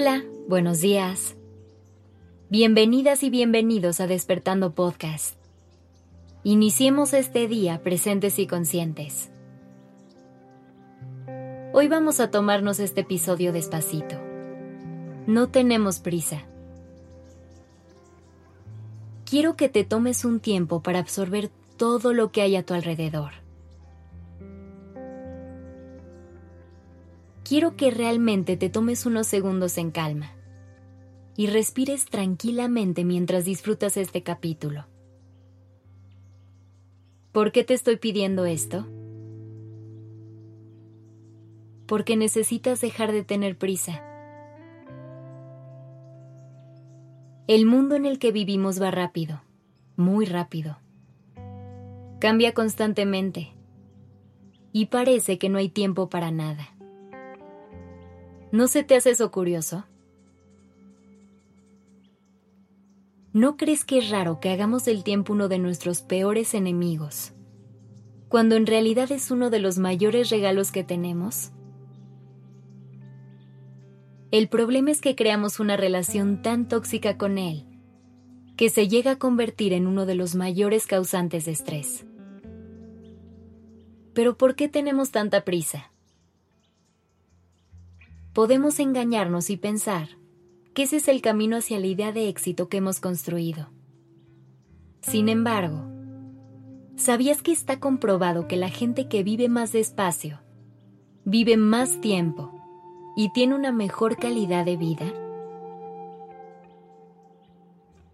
Hola, buenos días. Bienvenidas y bienvenidos a Despertando Podcast. Iniciemos este día presentes y conscientes. Hoy vamos a tomarnos este episodio despacito. No tenemos prisa. Quiero que te tomes un tiempo para absorber todo lo que hay a tu alrededor. Quiero que realmente te tomes unos segundos en calma y respires tranquilamente mientras disfrutas este capítulo. ¿Por qué te estoy pidiendo esto? Porque necesitas dejar de tener prisa. El mundo en el que vivimos va rápido, muy rápido. Cambia constantemente y parece que no hay tiempo para nada. ¿No se te hace eso curioso? ¿No crees que es raro que hagamos del tiempo uno de nuestros peores enemigos, cuando en realidad es uno de los mayores regalos que tenemos? El problema es que creamos una relación tan tóxica con él, que se llega a convertir en uno de los mayores causantes de estrés. Pero ¿por qué tenemos tanta prisa? Podemos engañarnos y pensar que ese es el camino hacia la idea de éxito que hemos construido. Sin embargo, ¿sabías que está comprobado que la gente que vive más despacio vive más tiempo y tiene una mejor calidad de vida?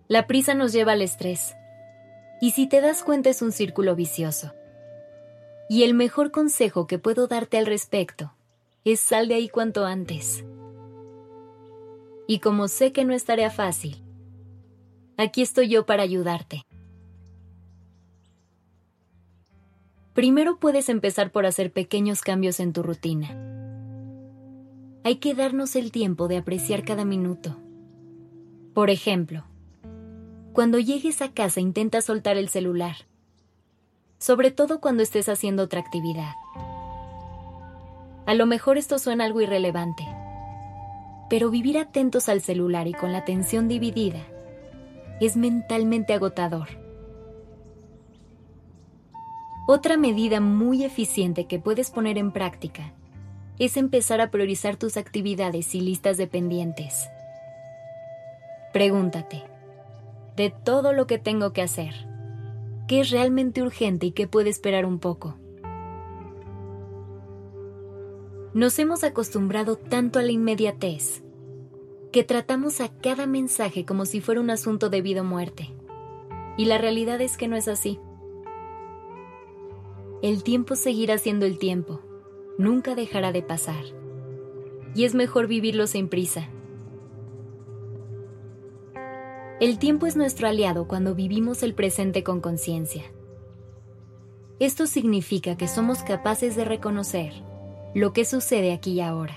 La prisa nos lleva al estrés y si te das cuenta es un círculo vicioso. Y el mejor consejo que puedo darte al respecto es sal de ahí cuanto antes. Y como sé que no es tarea fácil, aquí estoy yo para ayudarte. Primero puedes empezar por hacer pequeños cambios en tu rutina. Hay que darnos el tiempo de apreciar cada minuto. Por ejemplo, cuando llegues a casa intenta soltar el celular, sobre todo cuando estés haciendo otra actividad. A lo mejor esto suena algo irrelevante, pero vivir atentos al celular y con la atención dividida es mentalmente agotador. Otra medida muy eficiente que puedes poner en práctica es empezar a priorizar tus actividades y listas de pendientes. Pregúntate, de todo lo que tengo que hacer, ¿qué es realmente urgente y qué puede esperar un poco? Nos hemos acostumbrado tanto a la inmediatez que tratamos a cada mensaje como si fuera un asunto de vida o muerte. Y la realidad es que no es así. El tiempo seguirá siendo el tiempo, nunca dejará de pasar. Y es mejor vivirlo sin prisa. El tiempo es nuestro aliado cuando vivimos el presente con conciencia. Esto significa que somos capaces de reconocer lo que sucede aquí y ahora.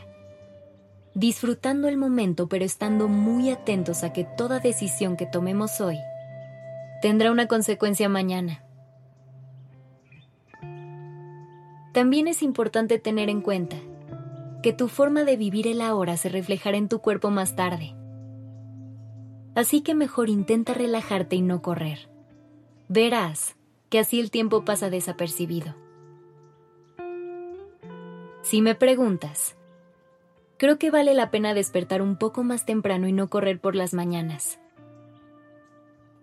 Disfrutando el momento pero estando muy atentos a que toda decisión que tomemos hoy tendrá una consecuencia mañana. También es importante tener en cuenta que tu forma de vivir el ahora se reflejará en tu cuerpo más tarde. Así que mejor intenta relajarte y no correr. Verás que así el tiempo pasa desapercibido. Si me preguntas, creo que vale la pena despertar un poco más temprano y no correr por las mañanas.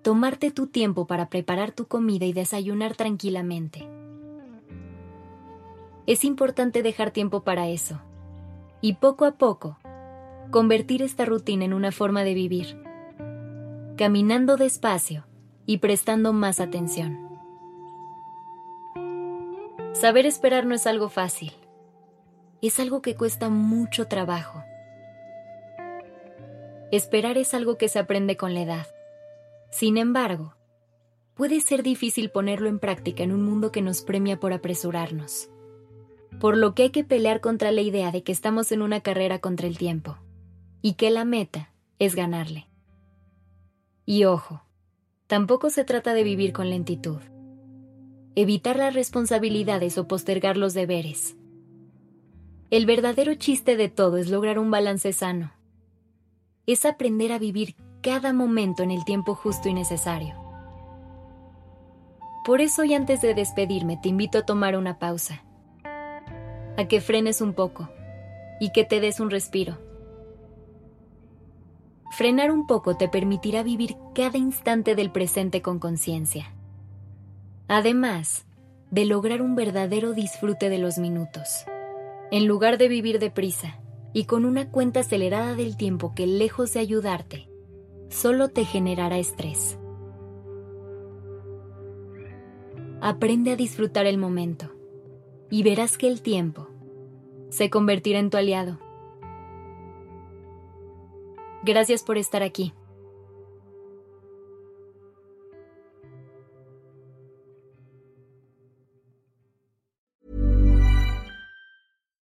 Tomarte tu tiempo para preparar tu comida y desayunar tranquilamente. Es importante dejar tiempo para eso y poco a poco convertir esta rutina en una forma de vivir, caminando despacio y prestando más atención. Saber esperar no es algo fácil es algo que cuesta mucho trabajo. Esperar es algo que se aprende con la edad. Sin embargo, puede ser difícil ponerlo en práctica en un mundo que nos premia por apresurarnos. Por lo que hay que pelear contra la idea de que estamos en una carrera contra el tiempo y que la meta es ganarle. Y ojo, tampoco se trata de vivir con lentitud. Evitar las responsabilidades o postergar los deberes el verdadero chiste de todo es lograr un balance sano. es aprender a vivir cada momento en el tiempo justo y necesario. Por eso y antes de despedirme te invito a tomar una pausa, a que frenes un poco y que te des un respiro. Frenar un poco te permitirá vivir cada instante del presente con conciencia. Además de lograr un verdadero disfrute de los minutos. En lugar de vivir deprisa y con una cuenta acelerada del tiempo que lejos de ayudarte, solo te generará estrés. Aprende a disfrutar el momento y verás que el tiempo se convertirá en tu aliado. Gracias por estar aquí.